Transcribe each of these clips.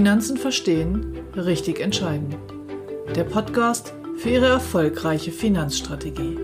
Finanzen verstehen, richtig entscheiden. Der Podcast für Ihre erfolgreiche Finanzstrategie.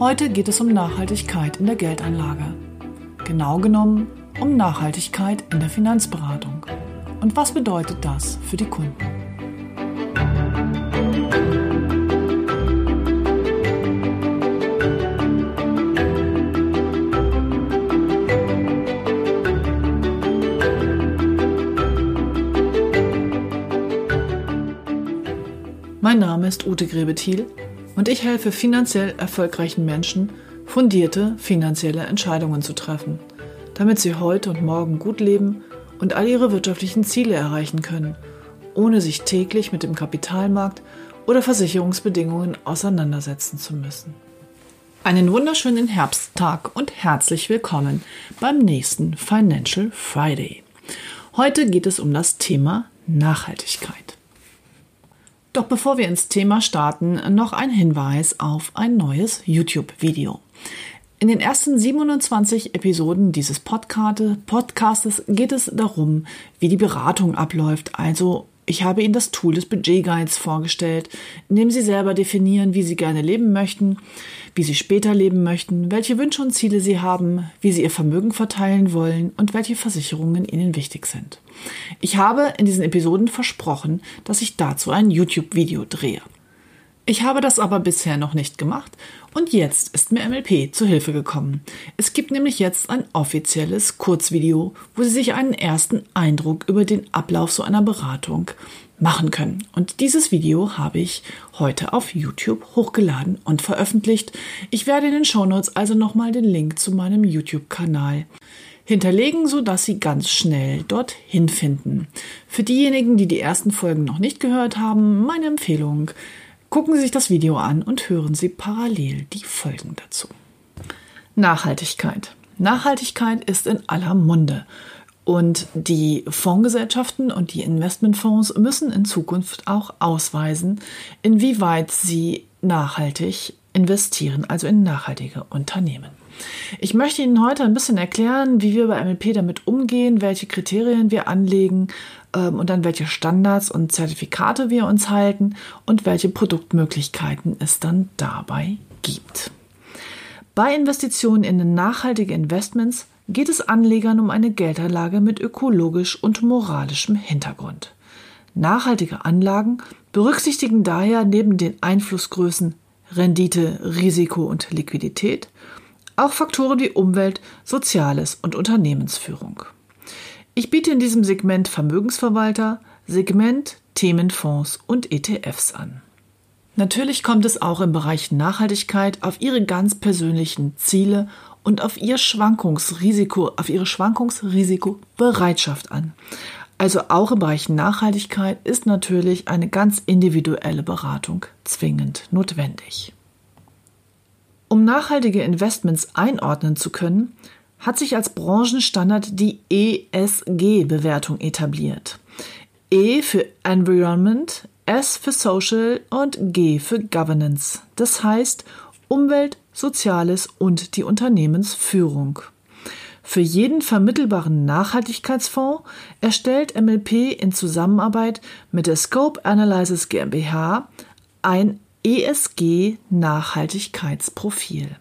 Heute geht es um Nachhaltigkeit in der Geldanlage. Genau genommen um Nachhaltigkeit in der Finanzberatung. Und was bedeutet das für die Kunden? Mein Name ist Ute Grebethiel und ich helfe finanziell erfolgreichen Menschen, fundierte finanzielle Entscheidungen zu treffen, damit sie heute und morgen gut leben und all ihre wirtschaftlichen Ziele erreichen können, ohne sich täglich mit dem Kapitalmarkt oder Versicherungsbedingungen auseinandersetzen zu müssen. Einen wunderschönen Herbsttag und herzlich willkommen beim nächsten Financial Friday. Heute geht es um das Thema Nachhaltigkeit. Doch bevor wir ins Thema starten, noch ein Hinweis auf ein neues YouTube-Video. In den ersten 27 Episoden dieses Podcastes geht es darum, wie die Beratung abläuft, also ich habe Ihnen das Tool des Budget Guides vorgestellt, in dem Sie selber definieren, wie Sie gerne leben möchten, wie Sie später leben möchten, welche Wünsche und Ziele Sie haben, wie Sie Ihr Vermögen verteilen wollen und welche Versicherungen Ihnen wichtig sind. Ich habe in diesen Episoden versprochen, dass ich dazu ein YouTube-Video drehe. Ich habe das aber bisher noch nicht gemacht und jetzt ist mir MLP zu Hilfe gekommen. Es gibt nämlich jetzt ein offizielles Kurzvideo, wo Sie sich einen ersten Eindruck über den Ablauf so einer Beratung machen können. Und dieses Video habe ich heute auf YouTube hochgeladen und veröffentlicht. Ich werde in den Shownotes also nochmal den Link zu meinem YouTube-Kanal hinterlegen, sodass Sie ganz schnell dorthin finden. Für diejenigen, die die ersten Folgen noch nicht gehört haben, meine Empfehlung, Gucken Sie sich das Video an und hören Sie parallel die Folgen dazu. Nachhaltigkeit. Nachhaltigkeit ist in aller Munde. Und die Fondsgesellschaften und die Investmentfonds müssen in Zukunft auch ausweisen, inwieweit sie nachhaltig investieren, also in nachhaltige Unternehmen. Ich möchte Ihnen heute ein bisschen erklären, wie wir bei MLP damit umgehen, welche Kriterien wir anlegen ähm, und dann welche Standards und Zertifikate wir uns halten und welche Produktmöglichkeiten es dann dabei gibt. Bei Investitionen in nachhaltige Investments geht es Anlegern um eine Geldanlage mit ökologisch und moralischem Hintergrund. Nachhaltige Anlagen berücksichtigen daher neben den Einflussgrößen Rendite, Risiko und Liquidität auch Faktoren wie Umwelt, Soziales und Unternehmensführung. Ich biete in diesem Segment Vermögensverwalter, Segment Themenfonds und ETFs an. Natürlich kommt es auch im Bereich Nachhaltigkeit auf Ihre ganz persönlichen Ziele und auf Ihr Schwankungsrisiko, auf Ihre Schwankungsrisikobereitschaft an. Also auch im Bereich Nachhaltigkeit ist natürlich eine ganz individuelle Beratung zwingend notwendig. Um nachhaltige Investments einordnen zu können, hat sich als Branchenstandard die ESG-Bewertung etabliert. E für Environment, S für Social und G für Governance. Das heißt Umwelt, Soziales und die Unternehmensführung. Für jeden vermittelbaren Nachhaltigkeitsfonds erstellt MLP in Zusammenarbeit mit der Scope Analysis GmbH ein ESG-Nachhaltigkeitsprofil.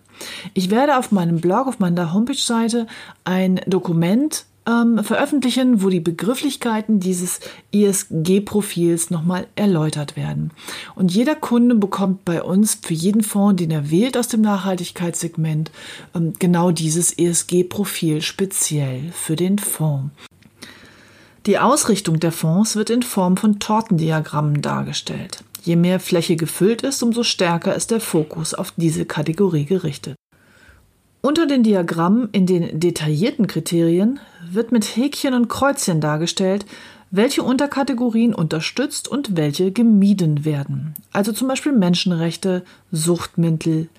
Ich werde auf meinem Blog, auf meiner Homepage-Seite ein Dokument ähm, veröffentlichen, wo die Begrifflichkeiten dieses ESG-Profils nochmal erläutert werden. Und jeder Kunde bekommt bei uns für jeden Fonds, den er wählt aus dem Nachhaltigkeitssegment, ähm, genau dieses ESG-Profil speziell für den Fonds. Die Ausrichtung der Fonds wird in Form von Tortendiagrammen dargestellt. Je mehr Fläche gefüllt ist, umso stärker ist der Fokus auf diese Kategorie gerichtet. Unter den Diagrammen in den detaillierten Kriterien wird mit Häkchen und Kreuzchen dargestellt, welche Unterkategorien unterstützt und welche gemieden werden. Also zum Beispiel Menschenrechte, Suchtmittel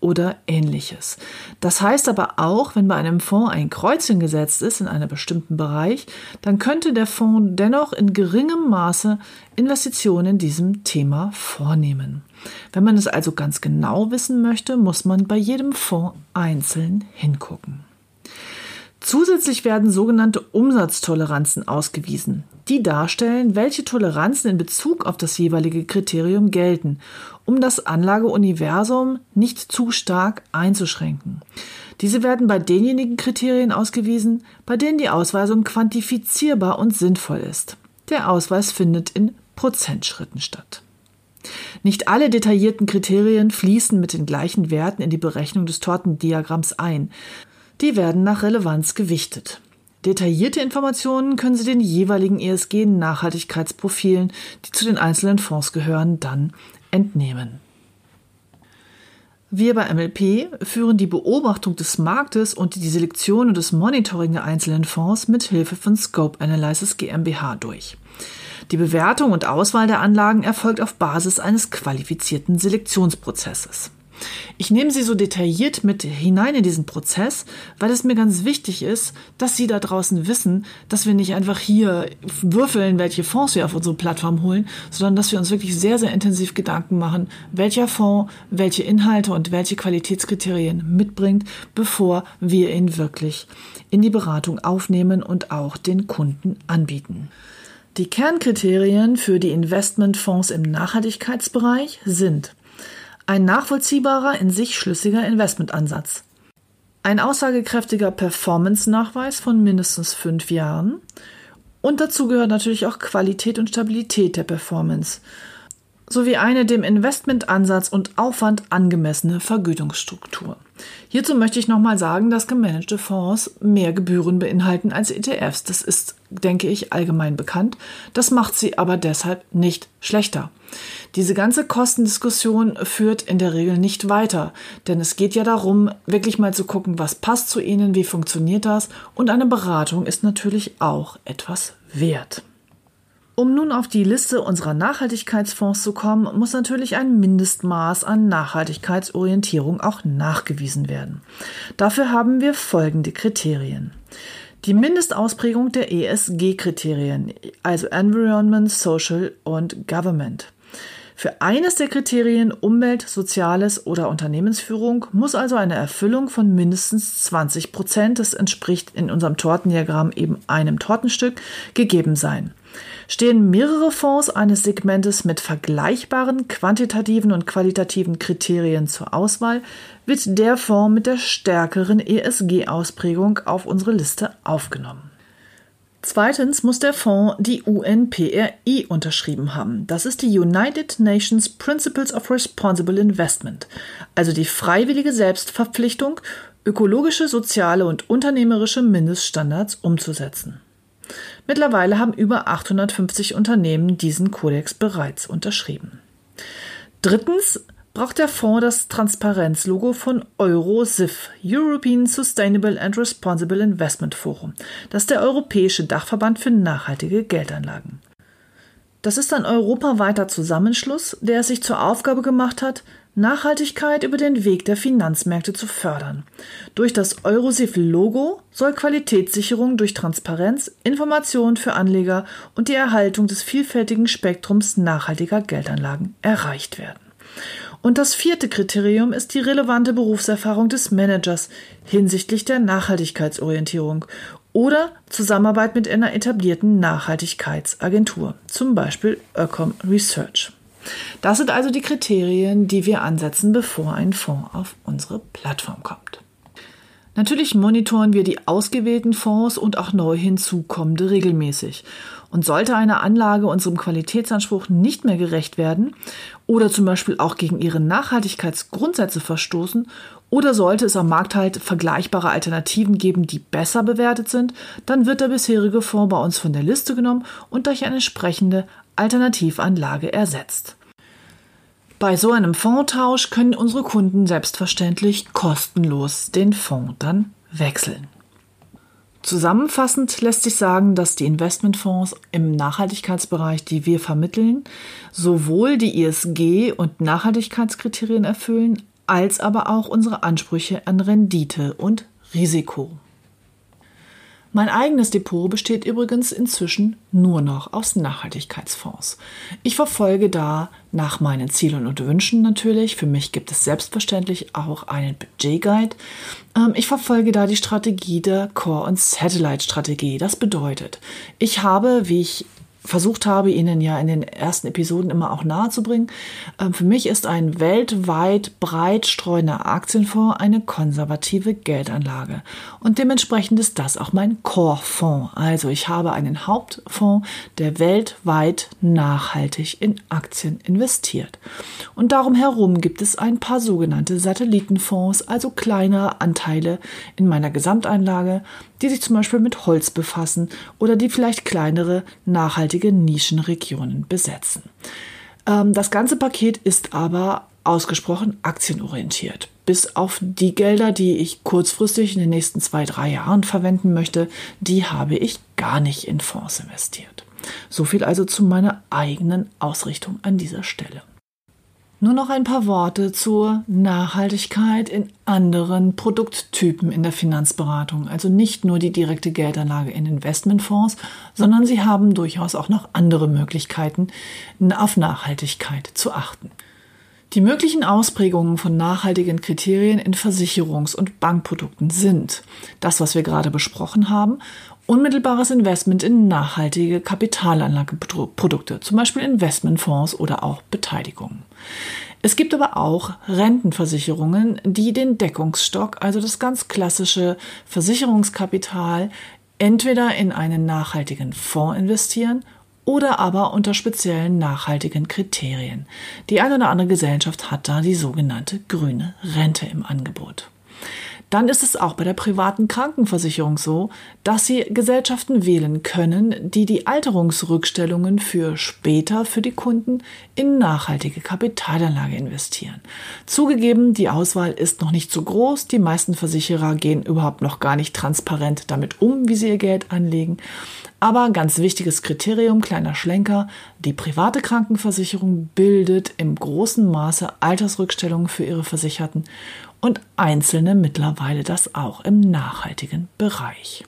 oder ähnliches. Das heißt aber auch, wenn bei einem Fonds ein Kreuzchen gesetzt ist in einem bestimmten Bereich, dann könnte der Fonds dennoch in geringem Maße Investitionen in diesem Thema vornehmen. Wenn man es also ganz genau wissen möchte, muss man bei jedem Fonds einzeln hingucken. Zusätzlich werden sogenannte Umsatztoleranzen ausgewiesen, die darstellen, welche Toleranzen in Bezug auf das jeweilige Kriterium gelten, um das Anlageuniversum nicht zu stark einzuschränken. Diese werden bei denjenigen Kriterien ausgewiesen, bei denen die Ausweisung quantifizierbar und sinnvoll ist. Der Ausweis findet in Prozentschritten statt. Nicht alle detaillierten Kriterien fließen mit den gleichen Werten in die Berechnung des Tortendiagramms ein. Die werden nach Relevanz gewichtet. Detaillierte Informationen können Sie den jeweiligen ESG-Nachhaltigkeitsprofilen, die zu den einzelnen Fonds gehören, dann entnehmen. Wir bei MLP führen die Beobachtung des Marktes und die Selektion und das Monitoring der einzelnen Fonds mit Hilfe von Scope Analysis GmbH durch. Die Bewertung und Auswahl der Anlagen erfolgt auf Basis eines qualifizierten Selektionsprozesses. Ich nehme Sie so detailliert mit hinein in diesen Prozess, weil es mir ganz wichtig ist, dass Sie da draußen wissen, dass wir nicht einfach hier würfeln, welche Fonds wir auf unsere Plattform holen, sondern dass wir uns wirklich sehr, sehr intensiv Gedanken machen, welcher Fonds welche Inhalte und welche Qualitätskriterien mitbringt, bevor wir ihn wirklich in die Beratung aufnehmen und auch den Kunden anbieten. Die Kernkriterien für die Investmentfonds im Nachhaltigkeitsbereich sind ein nachvollziehbarer, in sich schlüssiger Investmentansatz. Ein aussagekräftiger Performance-Nachweis von mindestens fünf Jahren. Und dazu gehört natürlich auch Qualität und Stabilität der Performance sowie eine dem Investmentansatz und Aufwand angemessene Vergütungsstruktur. Hierzu möchte ich nochmal sagen, dass gemanagte Fonds mehr Gebühren beinhalten als ETFs. Das ist, denke ich, allgemein bekannt. Das macht sie aber deshalb nicht schlechter. Diese ganze Kostendiskussion führt in der Regel nicht weiter, denn es geht ja darum, wirklich mal zu gucken, was passt zu Ihnen, wie funktioniert das und eine Beratung ist natürlich auch etwas wert. Um nun auf die Liste unserer Nachhaltigkeitsfonds zu kommen, muss natürlich ein Mindestmaß an Nachhaltigkeitsorientierung auch nachgewiesen werden. Dafür haben wir folgende Kriterien. Die Mindestausprägung der ESG-Kriterien, also Environment, Social und Government. Für eines der Kriterien Umwelt, Soziales oder Unternehmensführung muss also eine Erfüllung von mindestens 20 Prozent, das entspricht in unserem Tortendiagramm eben einem Tortenstück, gegeben sein. Stehen mehrere Fonds eines Segmentes mit vergleichbaren quantitativen und qualitativen Kriterien zur Auswahl, wird der Fonds mit der stärkeren ESG-Ausprägung auf unsere Liste aufgenommen. Zweitens muss der Fonds die UNPRI unterschrieben haben. Das ist die United Nations Principles of Responsible Investment, also die freiwillige Selbstverpflichtung, ökologische, soziale und unternehmerische Mindeststandards umzusetzen. Mittlerweile haben über 850 Unternehmen diesen Kodex bereits unterschrieben. Drittens braucht der Fonds das Transparenzlogo von EuroSIF, European Sustainable and Responsible Investment Forum. Das ist der europäische Dachverband für nachhaltige Geldanlagen. Das ist ein europaweiter Zusammenschluss, der es sich zur Aufgabe gemacht hat, Nachhaltigkeit über den Weg der Finanzmärkte zu fördern. Durch das Eurosif-Logo soll Qualitätssicherung durch Transparenz, Information für Anleger und die Erhaltung des vielfältigen Spektrums nachhaltiger Geldanlagen erreicht werden. Und das vierte Kriterium ist die relevante Berufserfahrung des Managers hinsichtlich der Nachhaltigkeitsorientierung oder Zusammenarbeit mit einer etablierten Nachhaltigkeitsagentur, zum Beispiel Öcom Research. Das sind also die Kriterien, die wir ansetzen, bevor ein Fonds auf unsere Plattform kommt. Natürlich monitoren wir die ausgewählten Fonds und auch neu hinzukommende regelmäßig. Und sollte eine Anlage unserem Qualitätsanspruch nicht mehr gerecht werden oder zum Beispiel auch gegen ihre Nachhaltigkeitsgrundsätze verstoßen oder sollte es am Markt halt vergleichbare Alternativen geben, die besser bewertet sind, dann wird der bisherige Fonds bei uns von der Liste genommen und durch eine entsprechende Alternativanlage ersetzt. Bei so einem Fondtausch können unsere Kunden selbstverständlich kostenlos den Fonds dann wechseln. Zusammenfassend lässt sich sagen, dass die Investmentfonds im Nachhaltigkeitsbereich, die wir vermitteln, sowohl die ISG- und Nachhaltigkeitskriterien erfüllen, als aber auch unsere Ansprüche an Rendite und Risiko. Mein eigenes Depot besteht übrigens inzwischen nur noch aus Nachhaltigkeitsfonds. Ich verfolge da nach meinen Zielen und Wünschen natürlich. Für mich gibt es selbstverständlich auch einen Budgetguide. Ähm, ich verfolge da die Strategie der Core- und Satellite-Strategie. Das bedeutet, ich habe, wie ich versucht habe, Ihnen ja in den ersten Episoden immer auch nahezubringen. Ähm, für mich ist ein weltweit breit streuender Aktienfonds eine konservative Geldanlage. Und dementsprechend ist das auch mein Core-Fonds. Also ich habe einen Hauptfonds, der weltweit nachhaltig in Aktien investiert. Und darum herum gibt es ein paar sogenannte Satellitenfonds, also kleinere Anteile in meiner Gesamteinlage, die sich zum Beispiel mit Holz befassen oder die vielleicht kleinere, nachhaltige Nischenregionen besetzen. Ähm, das ganze Paket ist aber ausgesprochen aktienorientiert. Bis auf die Gelder, die ich kurzfristig in den nächsten zwei, drei Jahren verwenden möchte, die habe ich gar nicht in Fonds investiert. So viel also zu meiner eigenen Ausrichtung an dieser Stelle. Nur noch ein paar Worte zur Nachhaltigkeit in anderen Produkttypen in der Finanzberatung. Also nicht nur die direkte Geldanlage in Investmentfonds, sondern Sie haben durchaus auch noch andere Möglichkeiten, auf Nachhaltigkeit zu achten. Die möglichen Ausprägungen von nachhaltigen Kriterien in Versicherungs- und Bankprodukten sind das, was wir gerade besprochen haben, unmittelbares Investment in nachhaltige Kapitalanlageprodukte, zum Beispiel Investmentfonds oder auch Beteiligungen. Es gibt aber auch Rentenversicherungen, die den Deckungsstock, also das ganz klassische Versicherungskapital, entweder in einen nachhaltigen Fonds investieren oder aber unter speziellen nachhaltigen Kriterien. Die eine oder andere Gesellschaft hat da die sogenannte grüne Rente im Angebot dann ist es auch bei der privaten Krankenversicherung so, dass Sie Gesellschaften wählen können, die die Alterungsrückstellungen für später für die Kunden in nachhaltige Kapitalanlage investieren. Zugegeben, die Auswahl ist noch nicht so groß. Die meisten Versicherer gehen überhaupt noch gar nicht transparent damit um, wie sie ihr Geld anlegen. Aber ganz wichtiges Kriterium, kleiner Schlenker, die private Krankenversicherung bildet im großen Maße Altersrückstellungen für ihre Versicherten und einzelne mittlerweile das auch im nachhaltigen Bereich.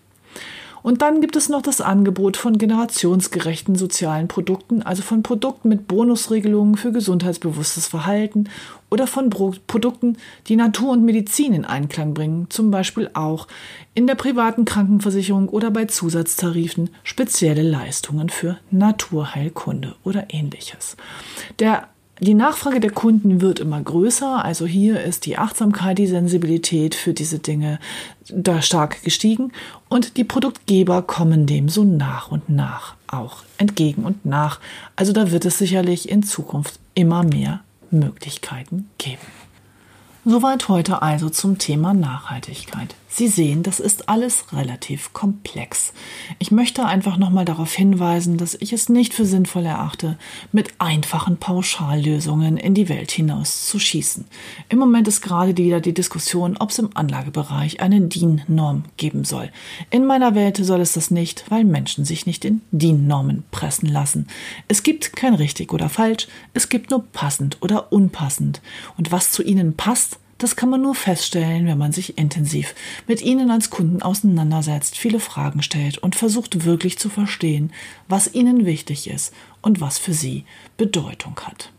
Und dann gibt es noch das Angebot von generationsgerechten sozialen Produkten, also von Produkten mit Bonusregelungen für gesundheitsbewusstes Verhalten oder von Produkten, die Natur und Medizin in Einklang bringen, zum Beispiel auch in der privaten Krankenversicherung oder bei Zusatztarifen spezielle Leistungen für Naturheilkunde oder ähnliches. Der die Nachfrage der Kunden wird immer größer. Also hier ist die Achtsamkeit, die Sensibilität für diese Dinge da stark gestiegen. Und die Produktgeber kommen dem so nach und nach auch entgegen und nach. Also da wird es sicherlich in Zukunft immer mehr Möglichkeiten geben. Soweit heute also zum Thema Nachhaltigkeit. Sie sehen, das ist alles relativ komplex. Ich möchte einfach nochmal darauf hinweisen, dass ich es nicht für sinnvoll erachte, mit einfachen Pauschallösungen in die Welt hinaus zu schießen. Im Moment ist gerade wieder die Diskussion, ob es im Anlagebereich eine DIN-Norm geben soll. In meiner Welt soll es das nicht, weil Menschen sich nicht in DIN-Normen pressen lassen. Es gibt kein richtig oder falsch, es gibt nur passend oder unpassend. Und was zu ihnen passt, das kann man nur feststellen, wenn man sich intensiv mit Ihnen als Kunden auseinandersetzt, viele Fragen stellt und versucht wirklich zu verstehen, was Ihnen wichtig ist und was für Sie Bedeutung hat.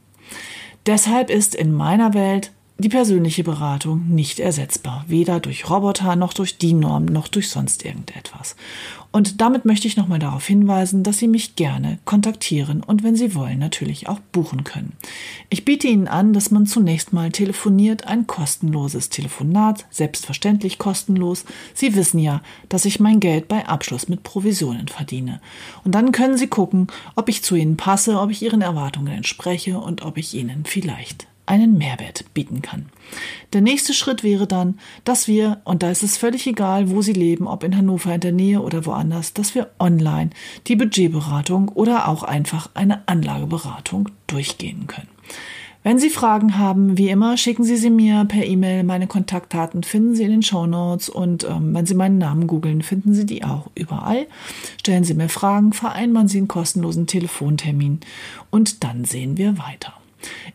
Deshalb ist in meiner Welt die persönliche Beratung nicht ersetzbar, weder durch Roboter noch durch die Norm noch durch sonst irgendetwas. Und damit möchte ich nochmal darauf hinweisen, dass Sie mich gerne kontaktieren und wenn Sie wollen natürlich auch buchen können. Ich biete Ihnen an, dass man zunächst mal telefoniert, ein kostenloses Telefonat, selbstverständlich kostenlos. Sie wissen ja, dass ich mein Geld bei Abschluss mit Provisionen verdiene. Und dann können Sie gucken, ob ich zu Ihnen passe, ob ich Ihren Erwartungen entspreche und ob ich Ihnen vielleicht einen Mehrwert bieten kann. Der nächste Schritt wäre dann, dass wir, und da ist es völlig egal, wo Sie leben, ob in Hannover in der Nähe oder woanders, dass wir online die Budgetberatung oder auch einfach eine Anlageberatung durchgehen können. Wenn Sie Fragen haben, wie immer, schicken Sie sie mir per E-Mail. Meine Kontaktdaten finden Sie in den Show Notes und ähm, wenn Sie meinen Namen googeln, finden Sie die auch überall. Stellen Sie mir Fragen, vereinbaren Sie einen kostenlosen Telefontermin und dann sehen wir weiter.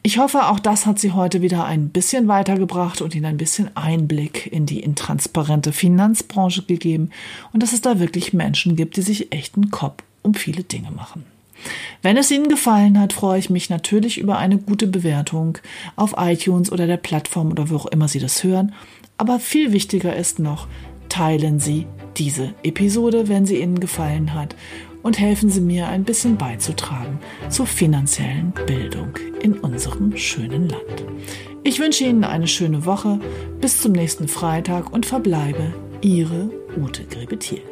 Ich hoffe, auch das hat Sie heute wieder ein bisschen weitergebracht und Ihnen ein bisschen Einblick in die intransparente Finanzbranche gegeben und dass es da wirklich Menschen gibt, die sich echten Kopf um viele Dinge machen. Wenn es Ihnen gefallen hat, freue ich mich natürlich über eine gute Bewertung auf iTunes oder der Plattform oder wo auch immer Sie das hören. Aber viel wichtiger ist noch, teilen Sie diese Episode, wenn sie Ihnen gefallen hat und helfen Sie mir ein bisschen beizutragen zur finanziellen Bildung in unserem schönen Land. Ich wünsche Ihnen eine schöne Woche, bis zum nächsten Freitag und verbleibe Ihre Ute Grebethiel.